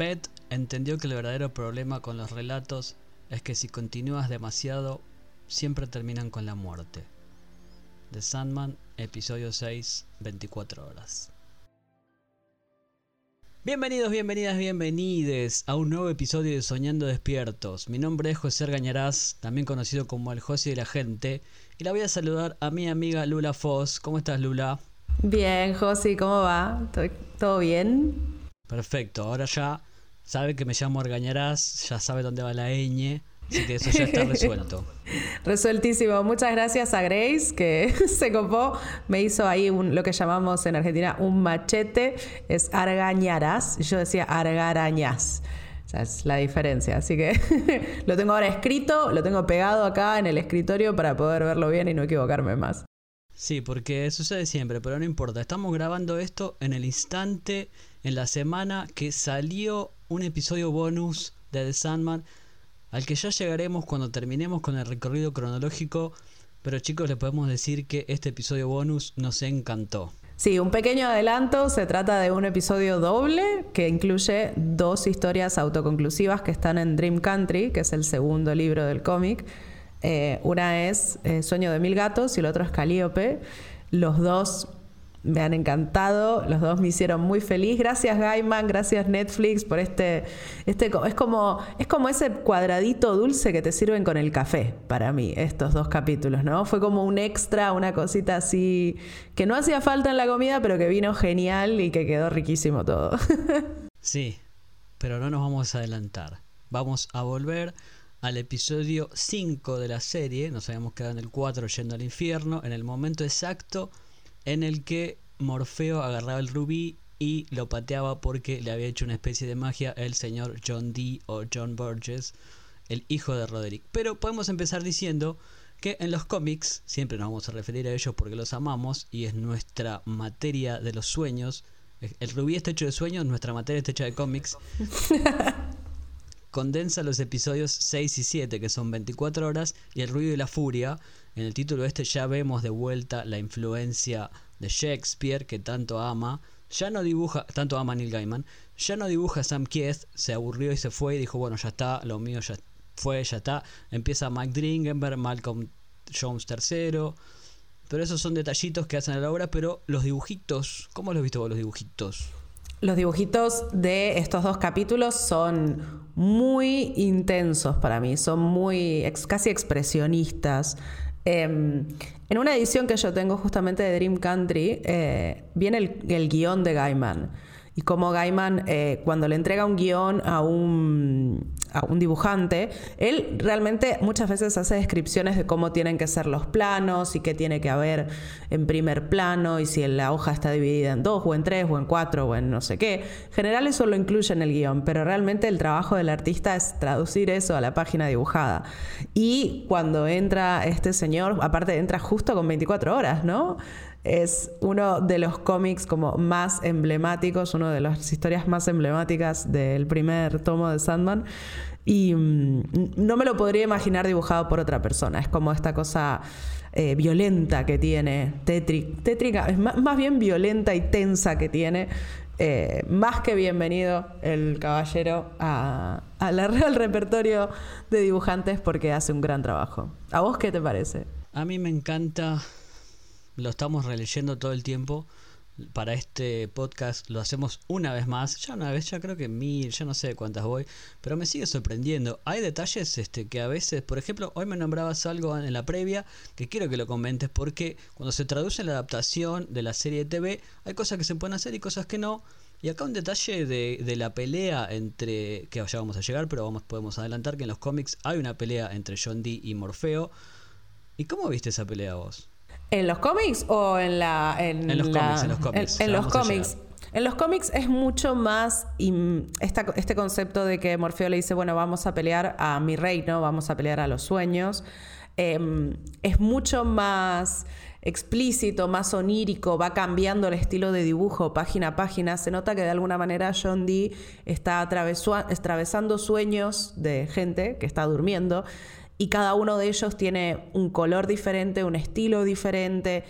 Beth entendió que el verdadero problema con los relatos es que si continúas demasiado, siempre terminan con la muerte. The Sandman, episodio 6, 24 horas. Bienvenidos, bienvenidas, bienvenides a un nuevo episodio de Soñando Despiertos. Mi nombre es José Argañarás, también conocido como el José de la Gente, y la voy a saludar a mi amiga Lula Foss. ¿Cómo estás, Lula? Bien, José, ¿cómo va? ¿Todo bien? Perfecto, ahora ya sabe que me llamo Argañarás, ya sabe dónde va la ñ, así que eso ya está resuelto. Resueltísimo. Muchas gracias a Grace que se copó, me hizo ahí lo que llamamos en Argentina un machete, es Argañarás, yo decía Argarañas. Esa es la diferencia. Así que lo tengo ahora escrito, lo tengo pegado acá en el escritorio para poder verlo bien y no equivocarme más. Sí, porque sucede siempre, pero no importa. Estamos grabando esto en el instante, en la semana que salió un episodio bonus de The Sandman, al que ya llegaremos cuando terminemos con el recorrido cronológico. Pero chicos, les podemos decir que este episodio bonus nos encantó. Sí, un pequeño adelanto, se trata de un episodio doble que incluye dos historias autoconclusivas que están en Dream Country, que es el segundo libro del cómic. Eh, una es eh, Sueño de Mil Gatos y el otro es Calíope. Los dos me han encantado, los dos me hicieron muy feliz. Gracias Gaiman, gracias Netflix por este, este es como es como ese cuadradito dulce que te sirven con el café para mí estos dos capítulos, ¿no? Fue como un extra, una cosita así que no hacía falta en la comida, pero que vino genial y que quedó riquísimo todo. sí, pero no nos vamos a adelantar. Vamos a volver al episodio 5 de la serie, nos habíamos quedado en el 4 yendo al infierno, en el momento exacto en el que Morfeo agarraba el rubí y lo pateaba porque le había hecho una especie de magia el señor John Dee o John Burgess, el hijo de Roderick. Pero podemos empezar diciendo que en los cómics, siempre nos vamos a referir a ellos porque los amamos y es nuestra materia de los sueños. El rubí está hecho de sueños, nuestra materia está hecha de cómics. Condensa los episodios 6 y 7, que son 24 horas, y el ruido y la furia, en el título este ya vemos de vuelta la influencia de Shakespeare que tanto ama. Ya no dibuja, tanto ama Neil Gaiman, ya no dibuja Sam Kieth, se aburrió y se fue y dijo, bueno, ya está, lo mío ya fue, ya está. Empieza Mike Dringenberg, Malcolm Jones III. Pero esos son detallitos que hacen a la obra, pero los dibujitos, ¿cómo los has visto vos los dibujitos? Los dibujitos de estos dos capítulos son muy intensos para mí, son muy casi expresionistas. Em, en una edición que yo tengo justamente de Dream Country, eh, viene el, guion de Gaiman. Y como Gaiman, eh, cuando le entrega un guion a un, a un dibujante, él realmente muchas veces hace descripciones de cómo tienen que ser los planos y qué tiene que haber en primer plano y si la hoja está dividida en dos o en tres o en cuatro o en no sé qué. En general eso lo incluye en el guion, pero realmente el trabajo del artista es traducir eso a la página dibujada. Y cuando entra este señor, aparte entra justo con 24 horas, ¿no? Es uno de los cómics como más emblemáticos, una de las historias más emblemáticas del primer tomo de Sandman. Y mm, no me lo podría imaginar dibujado por otra persona. Es como esta cosa eh, violenta que tiene, tétrica, es más, bien violenta y tensa que tiene. Eh, más que bienvenido el caballero a, al repertorio de dibujantes porque hace un gran trabajo. ¿A vos qué te parece? A mí me encanta lo estamos releyendo todo el tiempo. Para este podcast lo hacemos una vez más, ya una vez, ya creo que mil, ya no sé cuántas voy, pero me sigue sorprendiendo. Hay detalles este, que a veces, por ejemplo, hoy me nombrabas algo en la previa que quiero que lo comentes porque cuando se traduce la adaptación de la serie de TV, hay cosas que se pueden hacer y cosas que no. Y acá un detalle de, de, la pelea entre, que ya vamos a llegar, pero vamos, podemos adelantar que en los cómics hay una pelea entre John Dee y Morfeo. ¿Y cómo viste esa pelea vos? ¿En los cómics o en la. En, los cómics, en los cómics. En, los cómics. En los cómics es mucho más este concepto de que Morfeo le dice, bueno, vamos a pelear a mi reino, vamos a pelear a los sueños. Em, es mucho más explícito, más onírico, va cambiando el estilo de dibujo página a página. Se nota que de alguna manera John Dee está atravesando sueños de gente que está durmiendo y cada uno de ellos tiene un color diferente, un estilo diferente.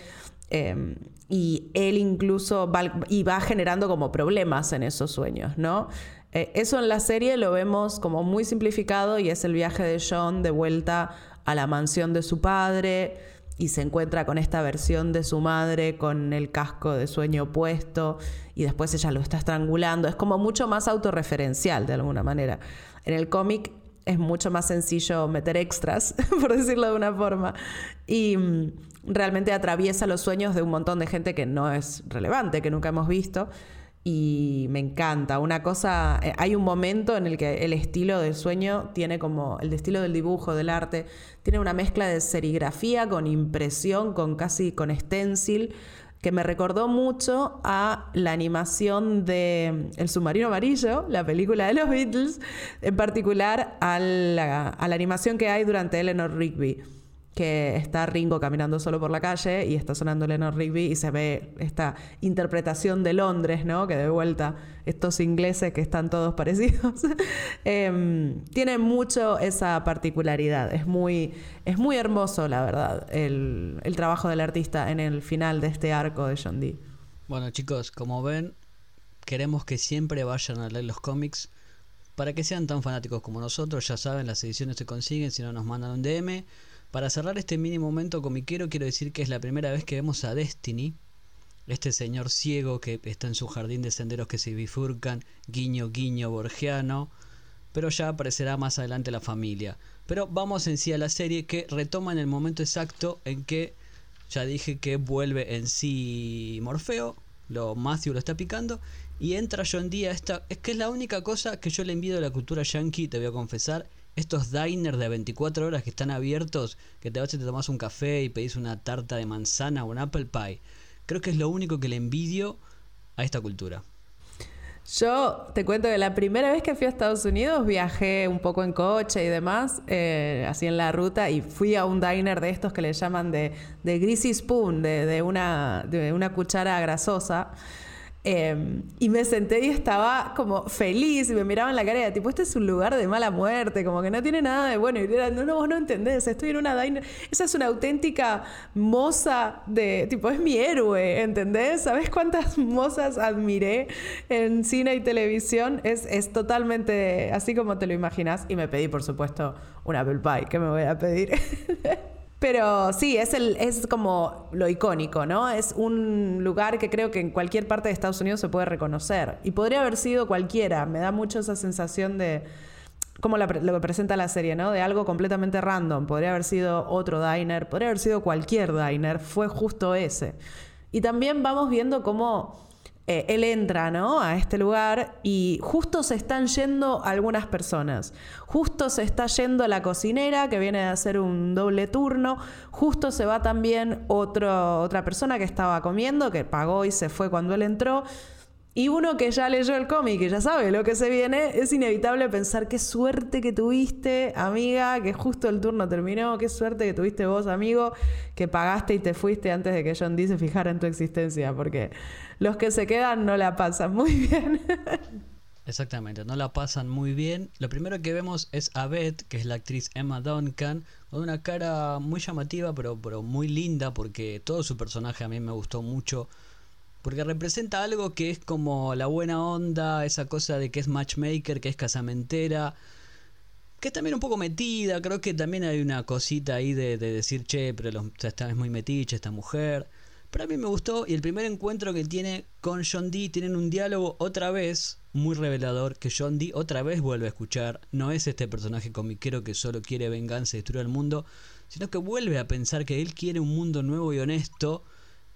Em, y él incluso va, y va generando como problemas en esos sueños, ¿no? Eh, eso en la serie lo vemos como muy simplificado y es el viaje de John de vuelta a la mansión de su padre y se encuentra con esta versión de su madre con el casco de sueño puesto y después ella lo está estrangulando. Es como mucho más autorreferencial de alguna manera. En el cómic es mucho más sencillo meter extras, por decirlo de una forma, y mm, realmente atraviesa los sueños de un montón de gente que no es relevante, que nunca hemos visto y me encanta. Una cosa, eh, hay un momento en el que el estilo del sueño tiene como, el estilo del dibujo, del arte, tiene una mezcla de serigrafía con impresión, con casi con stencil, que me recordó mucho a la animación de El submarino amarillo, la película de los Beatles, en particular a la, a la animación que hay durante Eleanor Rigby que está Ringo caminando solo por la calle y está sonando Leonard Rigby y se ve esta interpretación de Londres, ¿no? Que de vuelta estos ingleses que están todos parecidos, em, tiene mucho esa particularidad. Es muy, es muy hermoso, la verdad, el, el trabajo del artista en el final de este arco de John Dee. Bueno chicos, como ven, queremos que siempre vayan a leer los cómics. Para que sean tan fanáticos como nosotros, ya saben, las ediciones se consiguen si no nos mandan un DM. Para cerrar este mini momento comiquero, quiero decir que es la primera vez que vemos a Destiny, este señor ciego que está en su jardín de senderos que se bifurcan, guiño, guiño, borgiano, pero ya aparecerá más adelante la familia. Pero vamos en sí a la serie que retoma en el momento exacto en que ya dije que vuelve en sí Morfeo, lo Matthew lo está picando, y entra John Dee esta. Es que es la única cosa que yo le envidio de la cultura yankee, te voy a confesar, estos diners de 24 horas que están abiertos, que te vas y te tomas un café y pedís una tarta de manzana o un apple pie. Creo que es lo único que le envidio a esta cultura. Yo te cuento que la primera vez que fui a Estados Unidos viajé un poco en coche y demás, eh, así en la ruta, y fui a un diner de estos que le llaman de, de greasy spoon, de, una, de una cuchara grasosa. Em, y me senté y estaba como feliz y me miraba en la cara y tipo, este es un lugar de mala muerte, como que no tiene nada de bueno. Y era, no, no, vos no entendés, estoy en una diner. Esa es una auténtica moza de, tipo, es mi héroe, ¿entendés? ¿Sabes cuántas mozas admiré en cine y televisión? Es, es totalmente así como te lo imaginas. Y me pedí, por supuesto, un apple pie, que me voy a pedir? Pero sí, es, el, es como lo icónico, ¿no? Es un lugar que creo que en cualquier parte de Estados Unidos se puede reconocer. Y podría haber sido cualquiera. Me da mucho esa sensación de, como lo que presenta la serie, ¿no? De algo completamente random. Podría haber sido otro diner, podría haber sido cualquier diner. Fue justo ese. Y también vamos viendo cómo eh, él entra ¿no? a este lugar y justo se están yendo algunas personas. Justo se está yendo la cocinera que viene a hacer un doble turno. Justo se va también otra persona que estaba comiendo, que pagó y se fue cuando él entró. Y uno que ya leyó el cómic y ya sabe lo que se viene, es inevitable pensar qué suerte que tuviste, amiga, que justo el turno terminó, qué suerte que tuviste vos, amigo, que pagaste y te fuiste antes de que John Dee se fijara en tu existencia, porque los que se quedan no la pasan muy bien. Exactamente, no la pasan muy bien. Lo primero que vemos es a Beth, que es la actriz Emma Duncan, con una cara muy llamativa, pero, pero muy linda, porque todo su personaje a mí me gustó mucho porque representa algo que es como la buena onda, esa cosa de que es matchmaker, que es casamentera, que es también un poco metida, creo que también hay una cosita ahí de, decir, che, pero esta es muy metiche esta mujer. Pero a mí me gustó y el primer encuentro que tiene con John Dee tienen un diálogo otra vez muy revelador que John Dee otra vez vuelve a escuchar. No es este personaje comiquero que solo quiere venganza y destruir el mundo, sino que vuelve a pensar que él quiere un mundo nuevo y honesto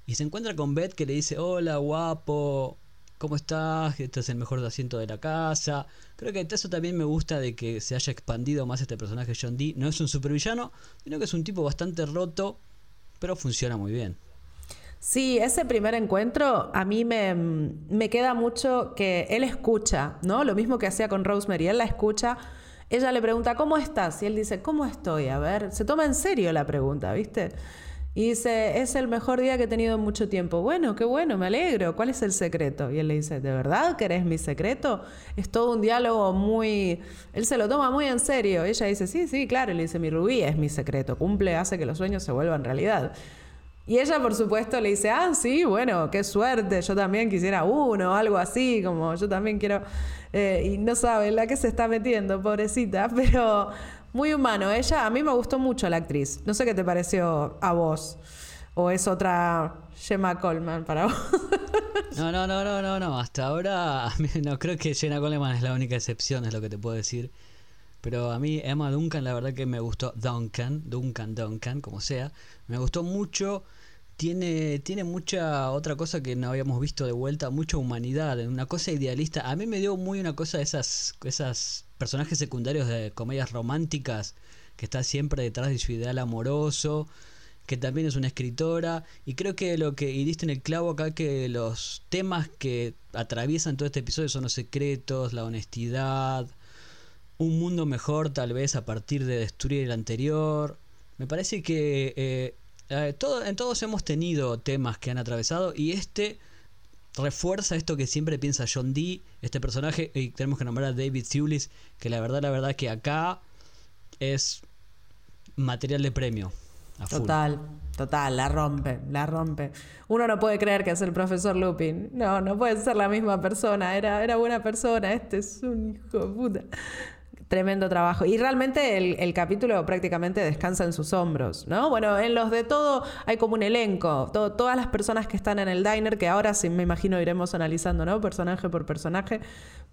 y se encuentra con Beth que le dice, hola guapo, ¿cómo estás? Este es el mejor asiento de la casa. Creo que eso también me gusta de que se haya expandido más este personaje John Dee. No es un supervillano, sino que es un tipo bastante roto, pero funciona muy bien. Sí, ese primer encuentro a mí me, me queda mucho que él escucha, ¿no? Lo mismo que hacía con Rosemary, él la escucha. Ella le pregunta, ¿cómo estás? Y él dice, ¿cómo estoy? A ver, se toma en serio la pregunta, ¿viste? Y dice, es el mejor día que he tenido en mucho tiempo. Bueno, qué bueno, me alegro. ¿Cuál es el secreto? Y él le dice, ¿de verdad que eres mi secreto? Es todo un diálogo muy... Él se lo toma muy en serio. Ella dice, sí, sí, claro. Y le dice, mi rubí es mi secreto. Cumple, hace que los sueños se vuelvan realidad. Y ella, por supuesto, le dice, ah, sí, bueno, qué suerte, yo también quisiera uno, algo así, como yo también quiero... Eh, y no sabe la que se está metiendo, pobrecita, pero muy humano. Ella, a mí me gustó mucho la actriz. No sé qué te pareció a vos. ¿O es otra Gemma Coleman para vos? No, no, no, no, no, no. Hasta ahora no creo que Jenna Coleman es la única excepción, es lo que te puedo decir. Pero a mí Emma Duncan, la verdad que me gustó Duncan, Duncan, Duncan, como sea. Me gustó mucho. Tiene, tiene mucha otra cosa que no habíamos visto de vuelta, mucha humanidad, una cosa idealista. A mí me dio muy una cosa de esas, esas personajes secundarios de comedias románticas que está siempre detrás de su ideal amoroso que también es una escritora, y creo que lo que y diste en el clavo acá que los temas que atraviesan todo este episodio son los secretos, la honestidad, un mundo mejor tal vez a partir de destruir el anterior. Me parece que eh, eh, todo, en todos hemos tenido temas que han atravesado y este refuerza esto que siempre piensa John Dee, este personaje, y tenemos que nombrar a David Thewlis, que la verdad, la verdad que acá es material de premio. Total, total, la rompe, la rompe. Uno no puede creer que es el profesor Lupin. No, no puede ser la misma persona. Era, era buena persona. Este es un hijo de puta. Tremendo trabajo. Y realmente el, capítulo prácticamente descansa en sus hombros, ¿no? Bueno, en los de todo hay como un elenco. todas las personas que están en el diner, que ahora sí me imagino iremos analizando, ¿no? Personaje por personaje.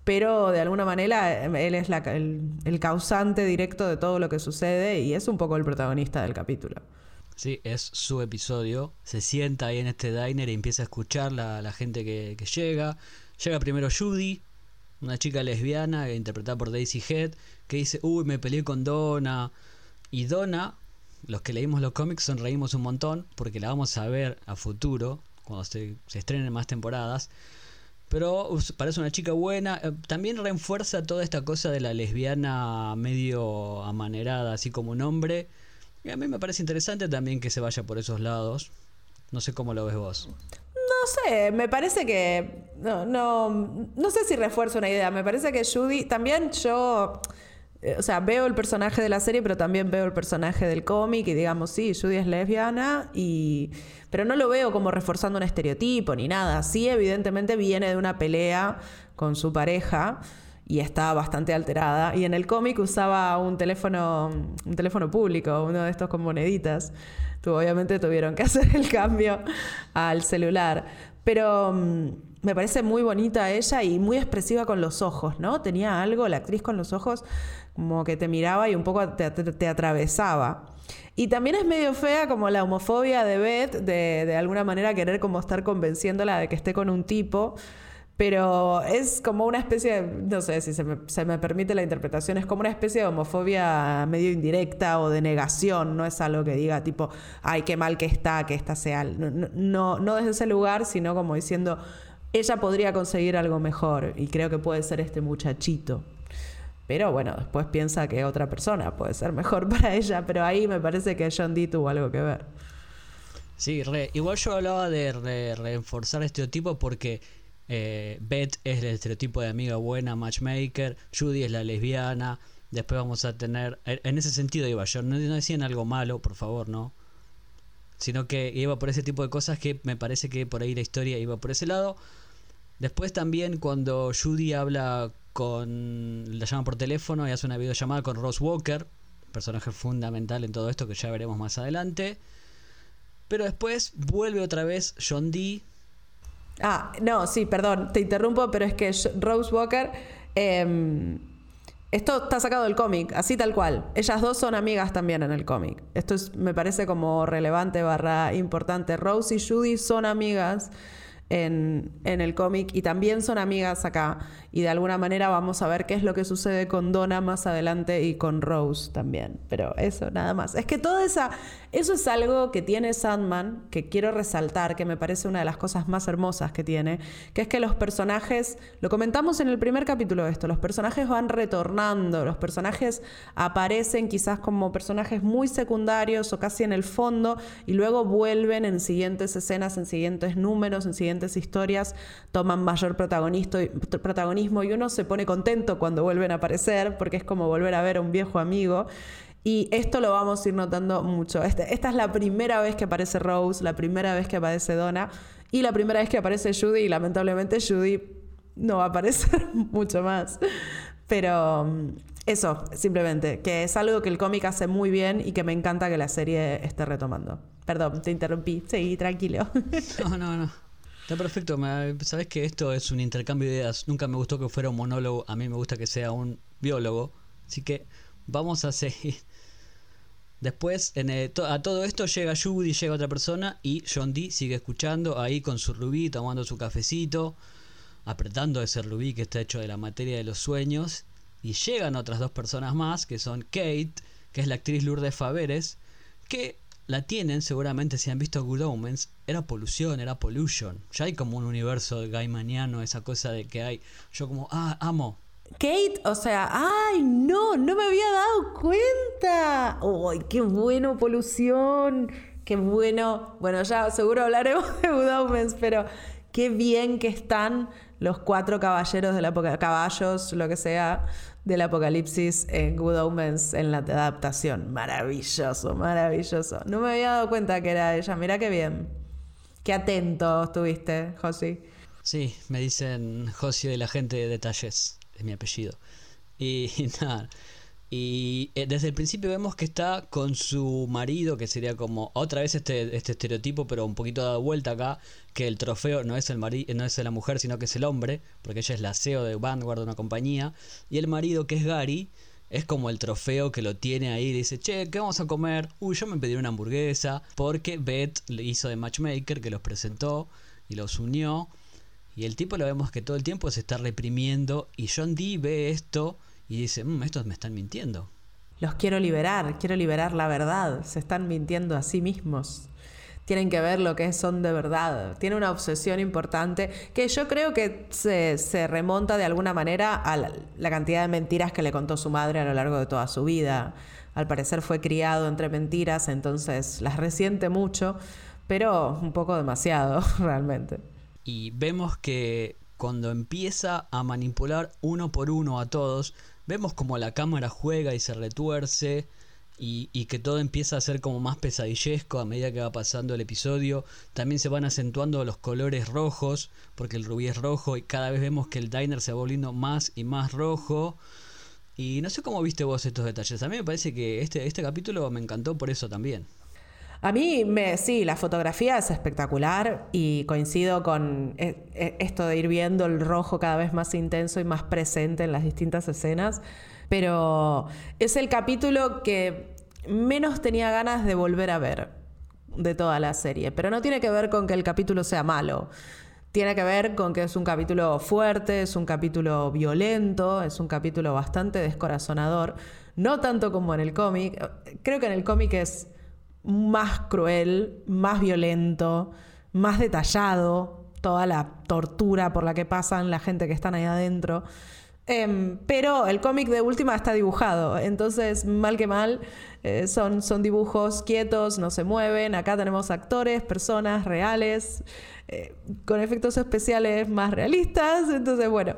Pero de alguna manera él es el, el causante directo de todo lo que sucede y es un poco el protagonista del capítulo. Sí, es su episodio. Se sienta ahí en este diner y empieza a escuchar la, la gente que, que llega. Llega primero Judy, una chica lesbiana interpretada por Daisy Head, que dice, uy, me peleé con Donna. Y Donna, los que leímos los cómics sonreímos un montón, porque la vamos a ver a futuro, cuando se, estrenen más temporadas. Pero parece una chica buena. Eh, también refuerza toda esta cosa de la lesbiana medio amanerada, así como un hombre. Y a mí me parece interesante también que se vaya por esos lados. No sé cómo lo ves vos. No sé, me parece que. No, no, no sé si refuerzo una idea. Me parece que Judy. También yo. Eh, o sea, veo el personaje de la serie, pero también veo el personaje del cómic y digamos, sí, Judy es lesbiana, y... pero no lo veo como reforzando un estereotipo ni nada. Sí, evidentemente viene de una pelea con su pareja y está bastante alterada. Y en el cómic usaba un teléfono, un teléfono público, uno de estos con moneditas obviamente tuvieron que hacer el cambio al celular. Pero mm, me parece muy bonita ella y muy expresiva con los ojos, ¿no? Tenía algo, la actriz con los ojos, como que te miraba y un poco te, atravesaba. Y también es medio fea como la homofobia de Beth, de, de alguna manera querer como estar convenciéndola de que esté con un tipo pero es como una especie, de, no sé si se me, permite la interpretación, es como una especie de homofobia medio indirecta o de negación, no es algo que diga tipo, ay, qué mal que está, que esta sea, no, no, desde ese lugar, sino como diciendo, ella podría conseguir algo mejor y creo que puede ser este muchachito. Pero bueno, después piensa que otra persona puede ser mejor para ella, pero ahí me parece que John Dee tuvo algo que ver. Sí, igual yo hablaba de reforzar estereotipos porque eh, Beth es el estereotipo de amiga buena, matchmaker. Judy es la lesbiana. Después vamos a tener. En ese sentido iba yo. No, decían algo malo, por favor, no. Sino que iba por ese tipo de cosas que me parece que por ahí la historia iba por ese lado. Después también cuando Judy habla con. La llama por teléfono y hace una videollamada con Ross Walker. Personaje fundamental en todo esto que ya veremos más adelante. Pero después vuelve otra vez John Dee Ah, no, sí, perdón, te interrumpo, pero es que Rose Walker. Em, esto está sacado del cómic, así tal cual. Ellas dos son amigas también en el cómic. Esto me parece como relevante barra importante. Rose y Judy son amigas en, el cómic y también son amigas acá. Y de alguna manera vamos a ver qué es lo que sucede con Donna más adelante y con Rose también. Pero eso, nada más. Es que toda esa. Eso es algo que tiene Sandman, que quiero resaltar, que me parece una de las cosas más hermosas que tiene, que es que los personajes, lo comentamos en el primer capítulo de esto, los personajes van retornando, los personajes aparecen quizás como personajes muy secundarios o casi en el fondo y luego vuelven en siguientes escenas, en siguientes números, en siguientes historias, toman mayor protagonismo y uno se pone contento cuando vuelven a aparecer porque es como volver a ver a un viejo amigo. Y esto lo vamos a ir notando mucho. Este, esta es la primera vez que aparece Rose, la primera vez que aparece Donna y la primera vez que aparece Judy. Y lamentablemente Judy no va a aparecer mucho más. Pero mm, eso, simplemente, que es algo que el cómic hace muy bien y que me encanta que la serie esté retomando. Perdón, te interrumpí. Seguí, tranquilo. No, no, no. Está perfecto. Sabes que esto es un intercambio de ideas. Nunca me gustó que fuera un monólogo. A mí me gusta que sea un biólogo. Así que vamos a seguir. Después, en a todo esto llega Judy, llega otra persona y John Dee sigue escuchando ahí con su rubí, tomando su cafecito, apretando ese rubí que está hecho de la materia de los sueños. Y llegan otras dos personas más, que son Kate, que es la actriz Lourdes Faveres, que la tienen, seguramente si han visto Good Omens, era polución, era pollution. Ya hay como un universo gaimaniano, esa cosa de que hay. Yo como, ah, amo, Kate, o sea, ay, no, no me había dado cuenta. Uy, qué bueno, polución. Qué bueno. Bueno, ya seguro hablaremos de Good pero qué bien que están los cuatro caballeros del apocalipsis, caballos, lo que sea, del apocalipsis en Good Omens en la adaptación. Maravilloso, maravilloso. No me había dado cuenta que era ella. Mira qué bien. Qué atento estuviste, Josi. Sí, me dicen Josi de la gente de detalles mi apellido. Y, nada. Y eh, desde el principio vemos que está con su marido, que sería como otra vez este, este estereotipo, pero un poquito dado vuelta acá, que el trofeo no es el marido, no es la mujer, sino que es el hombre, porque ella es la CEO de Vanguard una compañía, y el marido, que es Gary, es como el trofeo que lo tiene ahí, dice, che, ¿qué vamos a comer? Uy, yo me pedí una hamburguesa, porque Beth le hizo de matchmaker, que los presentó y los unió. Y el tipo lo vemos que todo el tiempo se está reprimiendo y John Dee ve esto y dice, mmm, estos me están mintiendo. Los quiero liberar, quiero liberar la verdad. Se están mintiendo a sí mismos. Tienen que ver lo que son de verdad. Tiene una obsesión importante que yo creo que se, se remonta de alguna manera a la, la cantidad de mentiras que le contó su madre a lo largo de toda su vida. Al parecer fue criado entre mentiras, entonces las resiente mucho, pero un poco demasiado realmente. Y vemos que cuando empieza a manipular uno por uno a todos, vemos como la cámara juega y se retuerce y, que todo empieza a ser como más pesadillesco a medida que va pasando el episodio. También se van acentuando los colores rojos, porque el rubí es rojo y cada vez vemos que el diner se va volviendo más y más rojo. Y no sé cómo viste vos estos detalles. A mí me parece que este, este capítulo me encantó por eso también. A mí, me, sí, la fotografía es espectacular y coincido con eh, eh, esto de ir viendo el rojo cada vez más intenso y más presente en las distintas escenas, pero es el capítulo que menos tenía ganas de volver a ver de toda la serie, pero no tiene que ver con que el capítulo sea malo. Tiene que ver con que es un capítulo fuerte, es un capítulo violento, es un capítulo bastante descorazonador, no tanto como en el cómic. Creo que en el cómic es más cruel, más violento, más detallado, toda la tortura por la que pasan la gente que están ahí adentro. Em, pero el cómic de última está dibujado, entonces mal que mal eh, son, son dibujos quietos, no se mueven. Acá tenemos actores, personas reales, eh, con efectos especiales más realistas, entonces bueno.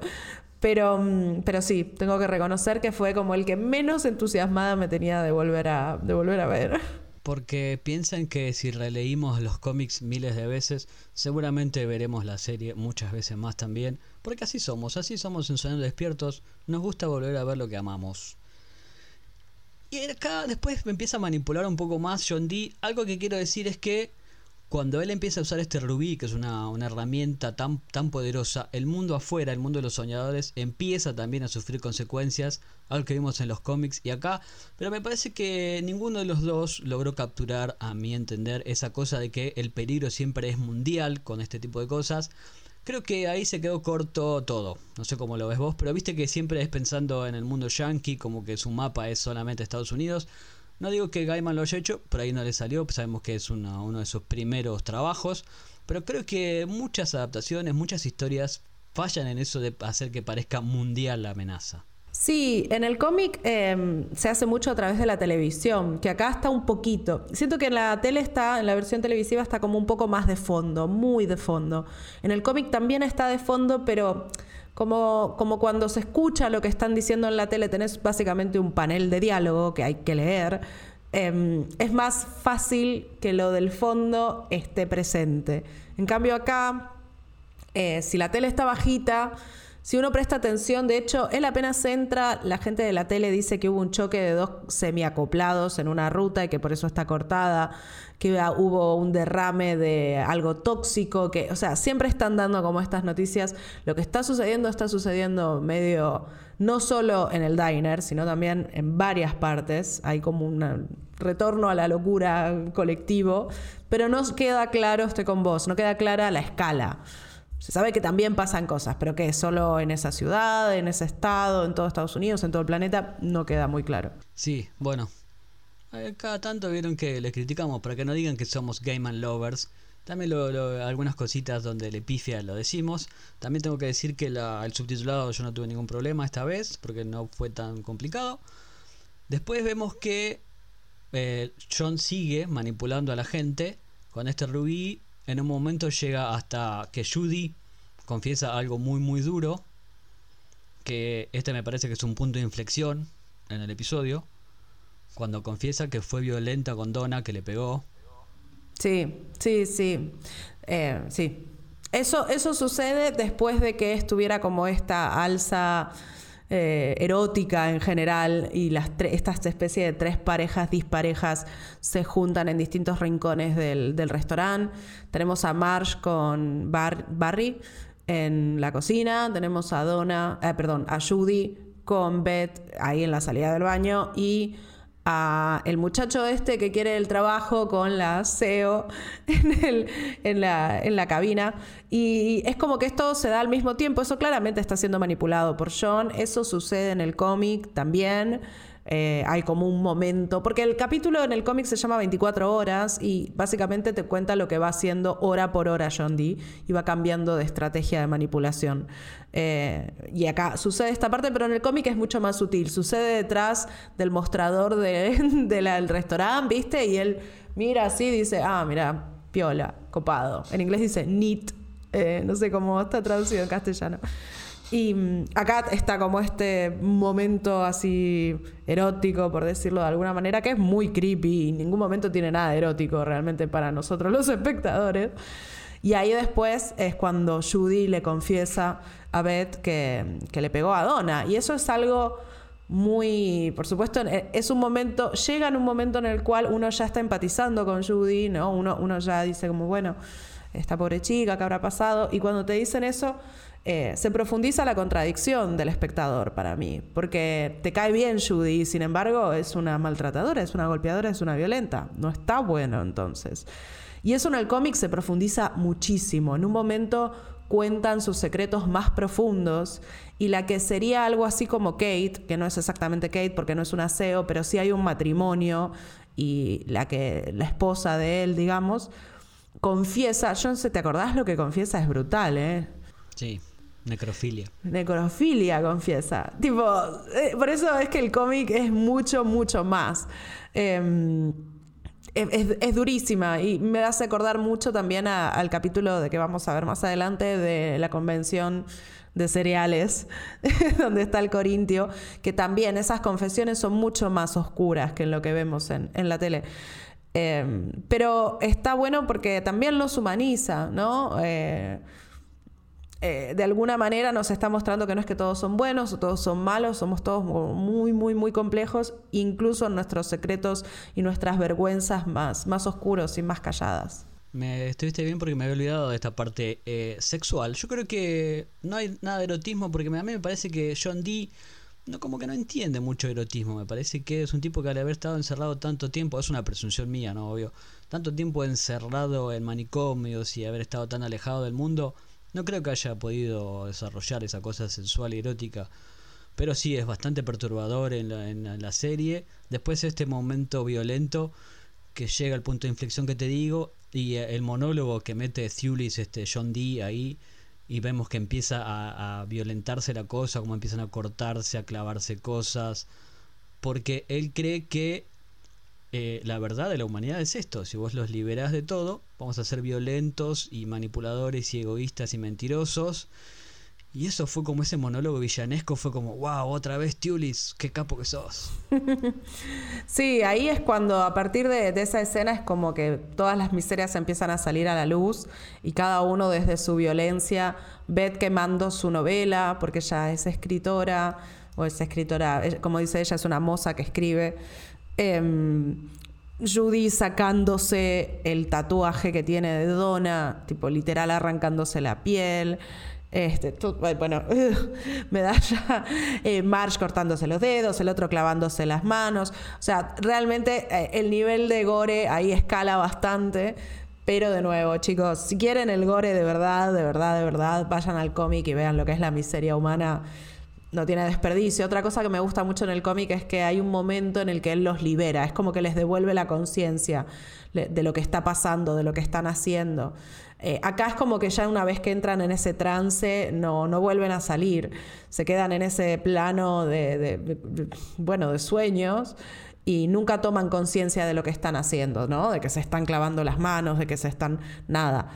Pero, mm, pero sí, tengo que reconocer que fue como el que menos entusiasmada me tenía de volver a, de volver a ver porque piensan que si releímos los cómics miles de veces, seguramente veremos la serie muchas veces más también, porque así somos, así somos en Soñando Despiertos, nos gusta volver a ver lo que amamos. Y acá después me empieza a manipular un poco más John Dee. Algo que quiero decir es que cuando él empieza a usar este rubí, que es una, herramienta tan, tan poderosa, el mundo afuera, el mundo de los soñadores, empieza también a sufrir consecuencias, algo que vimos en los cómics y acá, pero me parece que ninguno de los dos logró capturar, a mi entender, esa cosa de que el peligro siempre es mundial con este tipo de cosas. Creo que ahí se quedó corto todo. No sé cómo lo ves vos, pero viste que siempre es pensando en el mundo yankee, como que su mapa es solamente Estados Unidos. No digo que Gaiman lo haya hecho, por ahí no le salió, sabemos que es uno de sus primeros trabajos, pero creo que muchas adaptaciones, muchas historias fallan en eso de hacer que parezca mundial la amenaza. Sí, en el cómic em, se hace mucho a través de la televisión, que acá está un poquito. Siento que en la tele está, en la versión televisiva está como un poco más de fondo, muy de fondo. En el cómic también está de fondo, pero como, como cuando se escucha lo que están diciendo en la tele, tenés básicamente un panel de diálogo que hay que leer. Em, es más fácil que lo del fondo esté presente. En cambio acá, eh, si la tele está bajita, si uno presta atención, de hecho, él apenas entra, la gente de la tele dice que hubo un choque de dos semiacoplados en una ruta y que por eso está cortada, que hubo un derrame de algo tóxico, que, o sea, siempre están dando como estas noticias. Lo que está sucediendo está sucediendo medio, no solo en el diner, sino también en varias partes. Hay como un retorno a la locura colectivo, pero no queda claro, estoy con vos, no queda clara la escala. Se sabe que también pasan cosas, pero que solo en esa ciudad, en ese estado, en todo Estados Unidos, en todo el planeta, no queda muy claro. Sí, bueno. Eh, cada tanto vieron que le criticamos para que no digan que somos game and lovers. También algunas cositas donde le pifia lo decimos. También tengo que decir que el subtitulado yo no tuve ningún problema esta vez, porque no fue tan complicado. Después vemos que eh, John sigue manipulando a la gente con este rubí en un momento llega hasta que Judy confiesa algo muy muy duro, que este me parece que es un punto de inflexión en el episodio, cuando confiesa que fue violenta con Donna, que le pegó. Sí, sí, sí, eh, sí. Eso, eso sucede después de que estuviera como esta alza eh, erótica en general y estas especies de tres parejas disparejas se juntan en distintos rincones del, restaurante. Tenemos a Marsh con Barry en la cocina, tenemos a Donna, eh, perdón, a Judy con Beth ahí en la salida del baño y a el muchacho este que quiere el trabajo con la CEO en, en, la, en, la, cabina. Y es como que esto se da al mismo tiempo. Eso claramente está siendo manipulado por John. Eso sucede en el cómic también. Eh, hay como un momento, porque el capítulo en el cómic se llama 24 horas y básicamente te cuenta lo que va haciendo hora por hora John Dee y va cambiando de estrategia de manipulación. Eh, y acá sucede esta parte, pero en el cómic es mucho más sutil. Sucede detrás del mostrador del restaurante, ¿viste? Y él mira así y dice, ah, mira, piola, copado. En inglés dice neat, eh, no sé cómo está traducido en castellano. Y mm, acá está como este momento así erótico, por decirlo de alguna manera, que es muy creepy y en ningún momento tiene nada erótico realmente para nosotros los espectadores. Y ahí después es cuando Judy le confiesa a Beth que, que le pegó a Donna. Y eso es algo muy, por supuesto, es un momento, llega en un momento en el cual uno ya está empatizando con Judy, ¿no? Uno, uno ya dice como, bueno, esta pobre chica, ¿qué habrá pasado? Y cuando te dicen eso, eh, se profundiza la contradicción del espectador para mí, porque te cae bien Judy, y sin embargo es una maltratadora, es una golpeadora, es una violenta. No está bueno entonces. Y eso en el cómic se profundiza muchísimo. En un momento cuentan sus secretos más profundos y la que sería algo así como Kate, que no es exactamente Kate porque no es un aseo, pero sí hay un matrimonio y la que la esposa de él, digamos, confiesa, sé, ¿te acordás lo que confiesa? Es brutal, ¿eh? Sí. Necrofilia. Necrofilia, confiesa. Tipo, eh, por eso es que el cómic es mucho, mucho más. Em, es, durísima y me hace acordar mucho también al capítulo de que vamos a ver más adelante de la convención de cereales, donde está el Corintio, que también esas confesiones son mucho más oscuras que en lo que vemos en, la tele. Em, pero está bueno porque también los humaniza, ¿no? Eh, de alguna manera nos está mostrando que no es que todos son buenos o todos son malos, somos todos muy, muy, muy complejos, incluso nuestros secretos y nuestras vergüenzas más, más oscuros y más calladas. Me estuviste bien porque me había olvidado de esta parte eh, sexual. Yo creo que no hay nada de erotismo porque a mí me parece que John Dee no, como que no entiende mucho erotismo. Me parece que es un tipo que al haber estado encerrado tanto tiempo, es una presunción mía, ¿no? Obvio. Tanto tiempo encerrado en manicomios y haber estado tan alejado del mundo, no creo que haya podido desarrollar esa cosa sensual y erótica, pero sí es bastante perturbador en la, serie. Después este momento violento que llega al punto de inflexión que te digo y el monólogo que mete Thulis, este John Dee ahí, y vemos que empieza a, violentarse la cosa, como empiezan a cortarse, a clavarse cosas, porque él cree que eh, la verdad de la humanidad es esto, si vos los liberás de todo, vamos a ser violentos y manipuladores y egoístas y mentirosos, y eso fue como ese monólogo villanesco, fue como, wow, otra vez Tulis, qué capo que sos. sí, ahí es cuando a partir de, esa escena es como que todas las miserias empiezan a salir a la luz y cada uno desde su violencia, Beth quemando su novela, porque ella es escritora, o es escritora, como dice ella, es una moza que escribe. Em, Judy sacándose el tatuaje que tiene de Donna, tipo literal arrancándose la piel. Este, bueno, medalla, eh, Marge cortándose los dedos, el otro clavándose las manos. O sea, realmente eh, el nivel de gore ahí escala bastante. Pero de nuevo, chicos, si quieren el gore de verdad, de verdad, de verdad, vayan al cómic y vean lo que es la miseria humana. No tiene desperdicio. Otra cosa que me gusta mucho en el cómic es que hay un momento en el que él los libera. Es como que les devuelve la conciencia de lo que está pasando, de lo que están haciendo. Eh, acá es como que ya una vez que entran en ese trance no, no vuelven a salir, se quedan en ese plano de, bueno, de sueños y nunca toman conciencia de lo que están haciendo, ¿no? De que se están clavando las manos, de que se están... nada.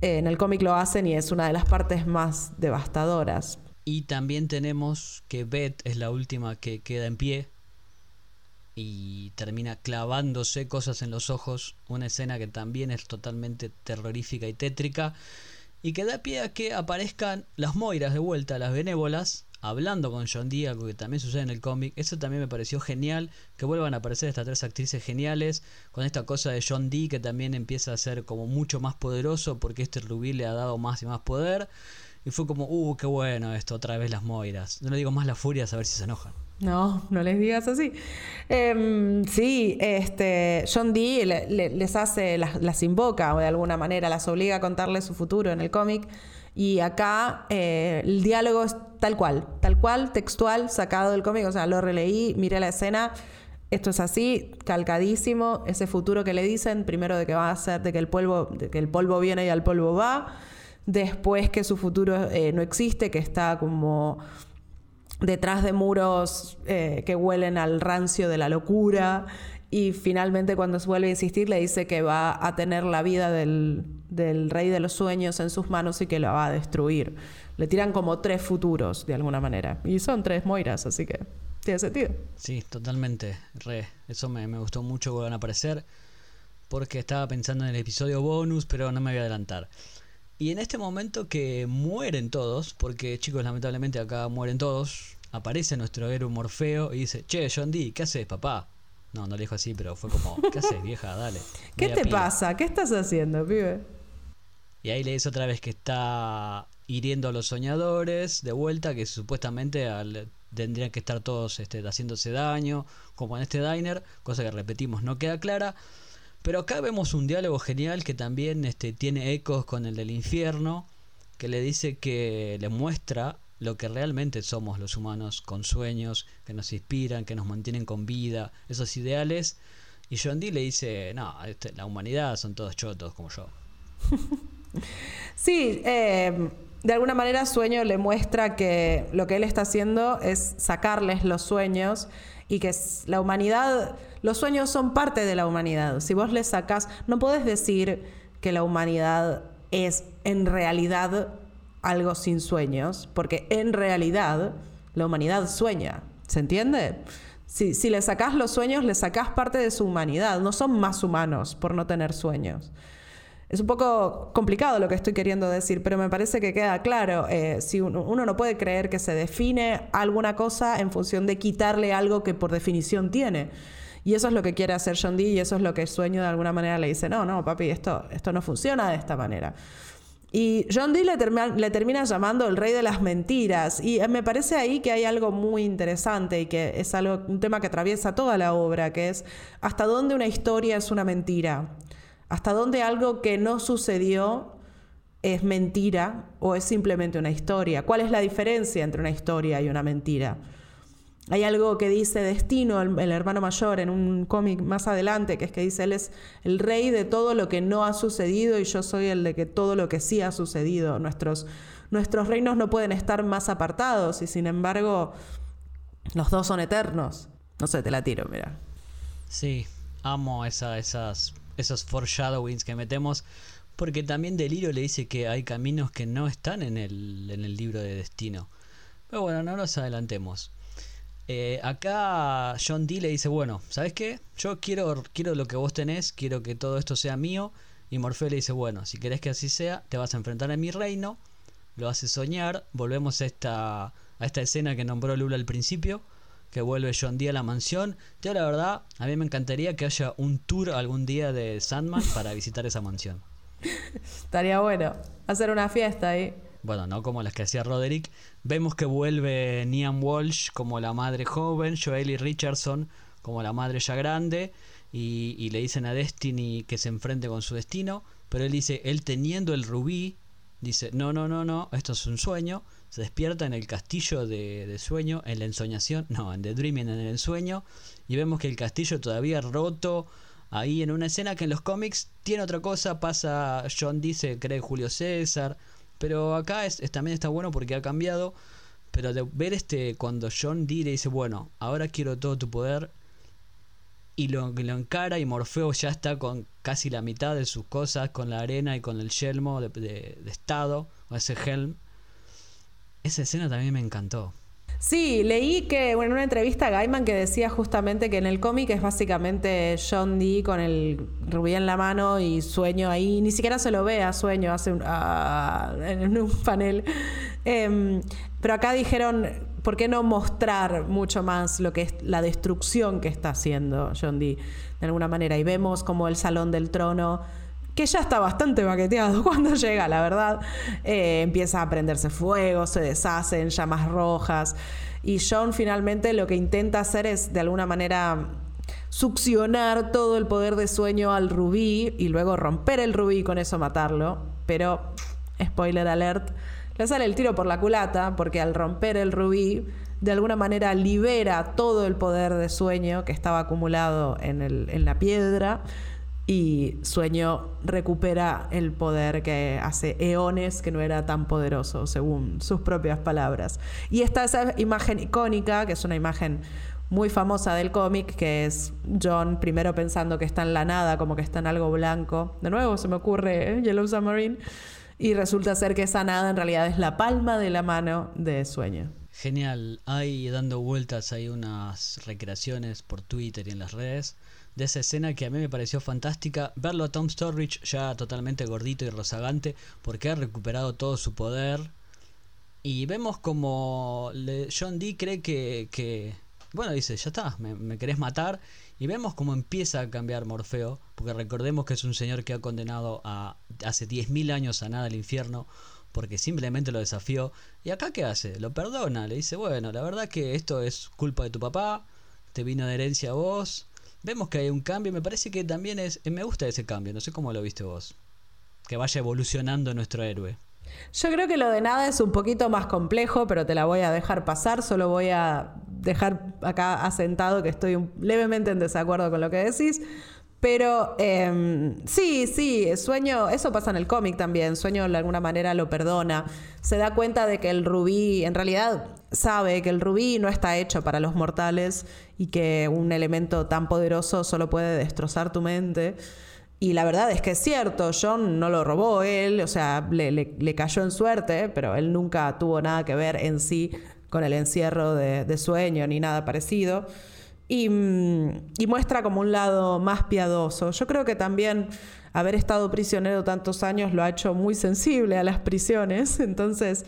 Eh, en el cómic lo hacen y es una de las partes más devastadoras. Y también tenemos que Beth es la última que queda en pie, y termina clavándose cosas en los ojos, una escena que también es totalmente terrorífica y tétrica, y que da pie a que aparezcan las Moiras de vuelta, las benévolas, hablando con John Dee, algo que también sucede en el cómic. Eso también me pareció genial, que vuelvan a aparecer estas tres actrices geniales, con esta cosa de John Dee que también empieza a ser como mucho más poderoso, porque este Rubí le ha dado más y más poder. Y fue como, uh, qué bueno esto, otra vez las Moiras. No le digo más las furias a ver si se enojan. No, no les digas así. Em, sí, este, John Dee les hace, las, invoca o de alguna manera, las obliga a contarle su futuro en el cómic. Y acá eh, el diálogo es tal cual, tal cual, textual, sacado del cómic. O sea, lo releí, miré la escena. Esto es así, calcadísimo. Ese futuro que le dicen, primero de que va a ser, de que el polvo, de que el polvo viene y al polvo va. Después que su futuro eh, no existe, que está como detrás de muros eh, que huelen al rancio de la locura. Y finalmente cuando se vuelve a insistir le dice que va a tener la vida del, rey de los sueños en sus manos y que la va a destruir. Le tiran como tres futuros de alguna manera. Y son tres Moiras, así que tiene sentido. Sí, totalmente. Re. Eso me, me gustó mucho van a aparecer. Porque estaba pensando en el episodio bonus, pero no me voy a adelantar. Y en este momento que mueren todos, porque chicos, lamentablemente acá mueren todos, aparece nuestro héroe Morfeo y dice, che, John Dee, ¿qué haces, papá? No, no le dijo así, pero fue como, ¿qué haces, vieja? Dale. ¿Qué te pasa? ¿Qué estás haciendo, pibe? Y ahí le dice otra vez que está hiriendo a los soñadores de vuelta, que supuestamente tendrían que estar todos este, haciéndose daño, como en este diner, cosa que repetimos no queda clara. Pero acá vemos un diálogo genial que también este, tiene ecos con el del infierno, que le dice que le muestra lo que realmente somos los humanos, con sueños que nos inspiran, que nos mantienen con vida, esos ideales. Y John Dee le dice, no, este, la humanidad son todos chotos como yo. sí, eh, de alguna manera Sueño le muestra que lo que él está haciendo es sacarles los sueños y que la humanidad, los sueños son parte de la humanidad. Si vos les sacás, no podés decir que la humanidad es en realidad algo sin sueños, porque en realidad la humanidad sueña, ¿se entiende? Si, si le sacás los sueños, le sacás parte de su humanidad, no son más humanos por no tener sueños. Es un poco complicado lo que estoy queriendo decir, pero me parece que queda claro. Eh, si uno, no puede creer que se define alguna cosa en función de quitarle algo que por definición tiene. Y eso es lo que quiere hacer John Dee y eso es lo que Sueño de alguna manera le dice, no, no, papi, esto, esto no funciona de esta manera. Y John Dee le, le, termina llamando el rey de las mentiras. Y me parece ahí que hay algo muy interesante y que es algo, un tema que atraviesa toda la obra, que es hasta dónde una historia es una mentira. ¿Hasta dónde algo que no sucedió es mentira o es simplemente una historia? ¿Cuál es la diferencia entre una historia y una mentira? Hay algo que dice Destino, el, hermano mayor, en un cómic más adelante, que es que dice, él es el rey de todo lo que no ha sucedido y yo soy el de que todo lo que sí ha sucedido. Nuestros, nuestros reinos no pueden estar más apartados y sin embargo los dos son eternos. No sé, te la tiro, mira. Sí, amo esa, esas, esos foreshadowings que metemos. Porque también Delirio le dice que hay caminos que no están en el, en el libro de destino. Pero bueno, no nos adelantemos. Eh, acá John Dee le dice, bueno, ¿sabes qué? Yo quiero, quiero lo que vos tenés, quiero que todo esto sea mío. Y Morfeo le dice, bueno, si querés que así sea, te vas a enfrentar a mi reino, lo haces soñar, volvemos a esta, a esta escena que nombró Lula al principio, que vuelve John Dee a la mansión. Yo la verdad, a mí me encantaría que haya un tour algún día de Sandman para visitar esa mansión. Estaría bueno, hacer una fiesta ahí bueno, no como las que hacía Roderick, vemos que vuelve Niam Walsh como la madre joven, Joely Richardson como la madre ya grande, y, le dicen a Destiny que se enfrente con su destino, pero él dice, él teniendo el rubí, dice, no, no, no, no, esto es un sueño, se despierta en el castillo de, sueño, en la ensoñación, no, en The Dreaming, en el ensueño, y vemos que el castillo todavía roto, ahí en una escena que en los cómics tiene otra cosa, pasa, John dice, cree Julio César, pero acá es, también está bueno porque ha cambiado. Pero de ver este, cuando John Dee le dice, bueno, ahora quiero todo tu poder. Y lo, lo encara y Morfeo ya está con casi la mitad de sus cosas, con la arena y con el yelmo de, de, de estado, o ese helm. Esa escena también me encantó. Sí, leí que bueno, en una entrevista a Gaiman que decía justamente que en el cómic es básicamente John Dee con el rubí en la mano y sueño ahí, ni siquiera se lo ve a sueño hace un, en un panel. Em, pero acá dijeron, ¿por qué no mostrar mucho más lo que es la destrucción que está haciendo John Dee de alguna manera? Y vemos como el Salón del Trono que ya está bastante baqueteado cuando llega, la verdad. Eh, empieza a prenderse fuego, se deshacen llamas rojas. Y John finalmente lo que intenta hacer es de alguna manera succionar todo el poder de sueño al rubí y luego romper el rubí y con eso matarlo. Pero, spoiler alert, le sale el tiro por la culata porque al romper el rubí de alguna manera libera todo el poder de sueño que estaba acumulado en, el, en la piedra y Sueño recupera el poder que hace eones que no era tan poderoso, según sus propias palabras. Y está esa imagen icónica, que es una imagen muy famosa del cómic, que es John primero pensando que está en la nada, como que está en algo blanco. De nuevo se me ocurre ¿eh? Yellow Submarine. Y resulta ser que esa nada en realidad es la palma de la mano de Sueño. Genial. Hay dando vueltas, hay unas recreaciones por Twitter y en las redes de esa escena que a mí me pareció fantástica. Verlo a Tom Storridge ya totalmente gordito y rozagante porque ha recuperado todo su poder. Y vemos como John Dee cree que, bueno, dice, ya está, me, querés matar. Y vemos cómo empieza a cambiar Morfeo, porque recordemos que es un señor que ha condenado a hace 10.000 años a nada al infierno, porque simplemente lo desafió. ¿Y acá qué hace? Lo perdona, le dice, bueno, la verdad que esto es culpa de tu papá, te vino de herencia a vos, vemos que hay un cambio. Me parece que también es. Me gusta ese cambio. No sé cómo lo viste vos. Que vaya evolucionando nuestro héroe. Yo creo que lo de nada es un poquito más complejo, pero te la voy a dejar pasar. Solo voy a dejar acá asentado que estoy levemente en desacuerdo con lo que decís. Pero em, sí, sí, Sueño, eso pasa en el cómic también, Sueño de alguna manera lo perdona, se da cuenta de que el rubí, en realidad sabe que el rubí no está hecho para los mortales y que un elemento tan poderoso solo puede destrozar tu mente. Y la verdad es que es cierto, John no lo robó él, o sea, le, cayó en suerte, pero él nunca tuvo nada que ver en sí con el encierro de sueño ni nada parecido. Mm, y, muestra como un lado más piadoso. Yo creo que también haber estado prisionero tantos años lo ha hecho muy sensible a las prisiones, entonces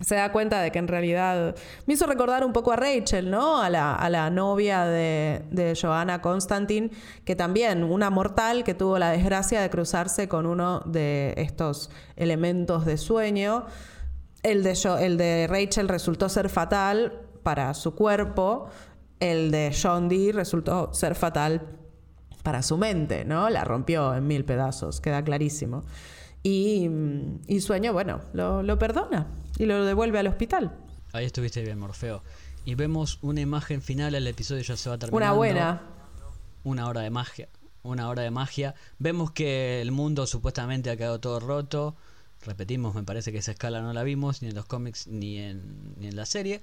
se da cuenta de que en realidad me hizo recordar un poco a Rachel, ¿no? A la, novia de, de, Joanna Constantine, que también, una mortal que tuvo la desgracia de cruzarse con uno de estos elementos de sueño. El de, el de Rachel resultó ser fatal para su cuerpo, el de John Dee resultó ser fatal para su mente, ¿no? La rompió en mil pedazos, queda clarísimo. Y, Sueño, bueno, lo, perdona y lo devuelve al hospital. Ahí estuviste bien, Morfeo. Y vemos una imagen final, el episodio ya se va terminando. Una buena. Una hora de magia. Una hora de magia. Vemos que el mundo supuestamente ha quedado todo roto. Repetimos, me parece que esa escala no la vimos ni en los cómics ni en, ni en la serie.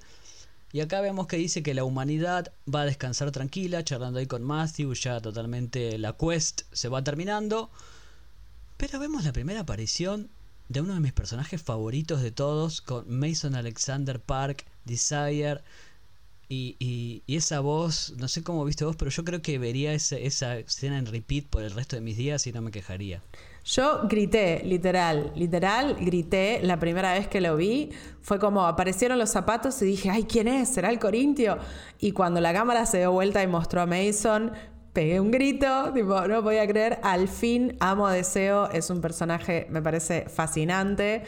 Y acá vemos que dice que la humanidad va a descansar tranquila, charlando ahí con Matthew, ya totalmente la quest se va terminando. Pero vemos la primera aparición de uno de mis personajes favoritos de todos, con Mason Alexander Park, Desire, y, y, esa voz, no sé cómo viste vos, pero yo creo que vería esa, esa escena en repeat por el resto de mis días y no me quejaría. Yo grité, literal, literal, grité la primera vez que lo vi. Fue como aparecieron los zapatos y dije, ay, ¿quién es? ¿Será el Corintio? Y cuando la cámara se dio vuelta y mostró a Mason, pegué un grito, tipo, no podía creer. Al fin amo a Deseo, es un personaje, me parece fascinante.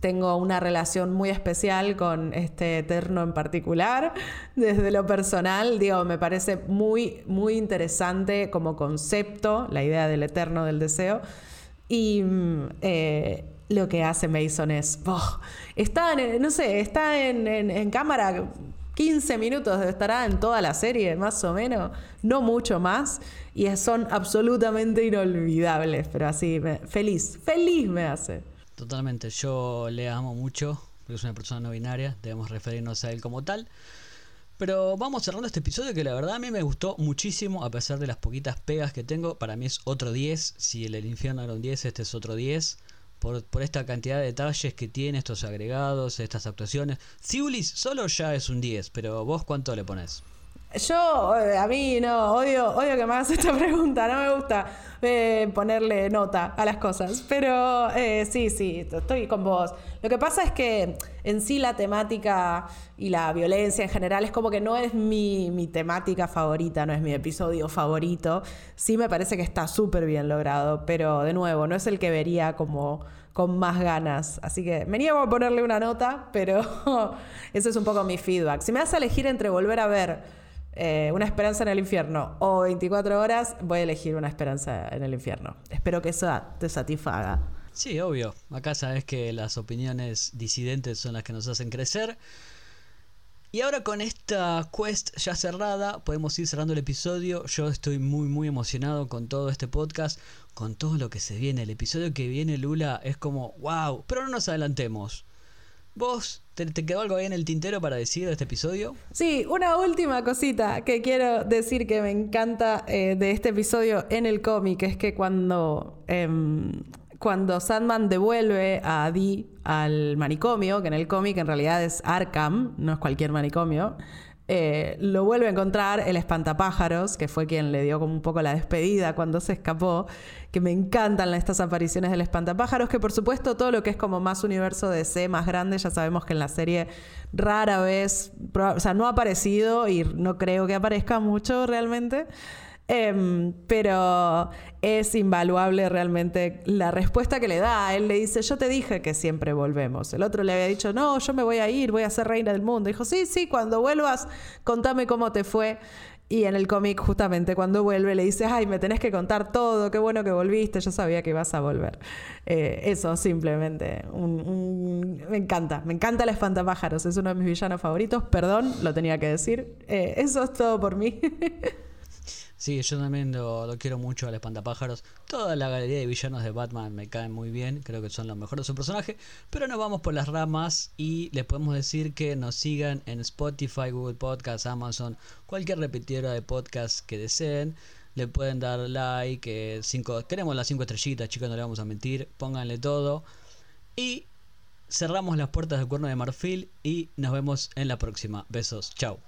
Tengo una relación muy especial con este Eterno en particular. Desde lo personal, digo, me parece muy, muy interesante como concepto la idea del Eterno del Deseo. Y mm, eh, lo que hace Mason es, oh, está, en, no sé, está en, en, cámara 15 minutos, estará en toda la serie, más o menos, no mucho más, y son absolutamente inolvidables, pero así, feliz, feliz me hace. Totalmente, yo le amo mucho, porque es una persona no binaria, debemos referirnos a él como tal. Pero vamos cerrando este episodio que la verdad a mí me gustó muchísimo, a pesar de las poquitas pegas que tengo. Para mí es otro 10. Si el, el infierno era un 10, este es otro 10. Por, por, esta cantidad de detalles que tiene, estos agregados, estas actuaciones. Ciulis solo ya es un 10, pero vos cuánto le pones? Yo, eh, a mí no, odio, odio que me hagas esta pregunta, no me gusta eh, ponerle nota a las cosas, pero eh, sí, sí, estoy con vos. Lo que pasa es que en sí la temática y la violencia en general es como que no es mi, mi temática favorita, no es mi episodio favorito. Sí me parece que está súper bien logrado, pero de nuevo, no es el que vería como con más ganas. Así que me niego a ponerle una nota, pero eso es un poco mi feedback. Si me das a elegir entre volver a ver eh, una esperanza en el infierno o 24 horas, voy a elegir una esperanza en el infierno. Espero que eso te satisfaga. Sí, obvio. Acá sabes que las opiniones disidentes son las que nos hacen crecer. Y ahora con esta quest ya cerrada, podemos ir cerrando el episodio. Yo estoy muy muy emocionado con todo este podcast, con todo lo que se viene. El episodio que viene, Lula, es como, wow, pero no nos adelantemos. ¿Vos te, quedó algo ahí en el tintero para decir de este episodio? Sí, una última cosita que quiero decir que me encanta eh, de este episodio en el cómic es que cuando, em, cuando Sandman devuelve a Dee al manicomio, que en el cómic en realidad es Arkham, no es cualquier manicomio, eh, lo vuelve a encontrar el espantapájaros, que fue quien le dio como un poco la despedida cuando se escapó, que me encantan estas apariciones del espantapájaros, que por supuesto todo lo que es como más universo de C, más grande, ya sabemos que en la serie rara vez, o sea, no ha aparecido y no creo que aparezca mucho realmente. Em, pero es invaluable realmente la respuesta que le da. Él le dice, yo te dije que siempre volvemos. El otro le había dicho, no, yo me voy a ir, voy a ser reina del mundo. Dijo, sí, sí, cuando vuelvas, contame cómo te fue. Y en el cómic, justamente cuando vuelve, le dice, ay, me tenés que contar todo, qué bueno que volviste, yo sabía que ibas a volver. Eh, eso, simplemente. me encanta, me encanta el espantapájaros, es uno de mis villanos favoritos. Perdón, lo tenía que decir. Eh, eso es todo por mí. Sí, yo también lo, quiero mucho al espantapájaros. Toda la galería de villanos de Batman me caen muy bien, creo que son los mejores de su personaje. Pero nos vamos por las ramas y les podemos decir que nos sigan en Spotify, Google Podcasts, Amazon, cualquier repetidora de podcast que deseen. Le pueden dar like, eh, cinco, queremos las cinco estrellitas, chicos, no le vamos a mentir. Pónganle todo. Y cerramos las puertas del cuerno de marfil y nos vemos en la próxima. Besos, chao.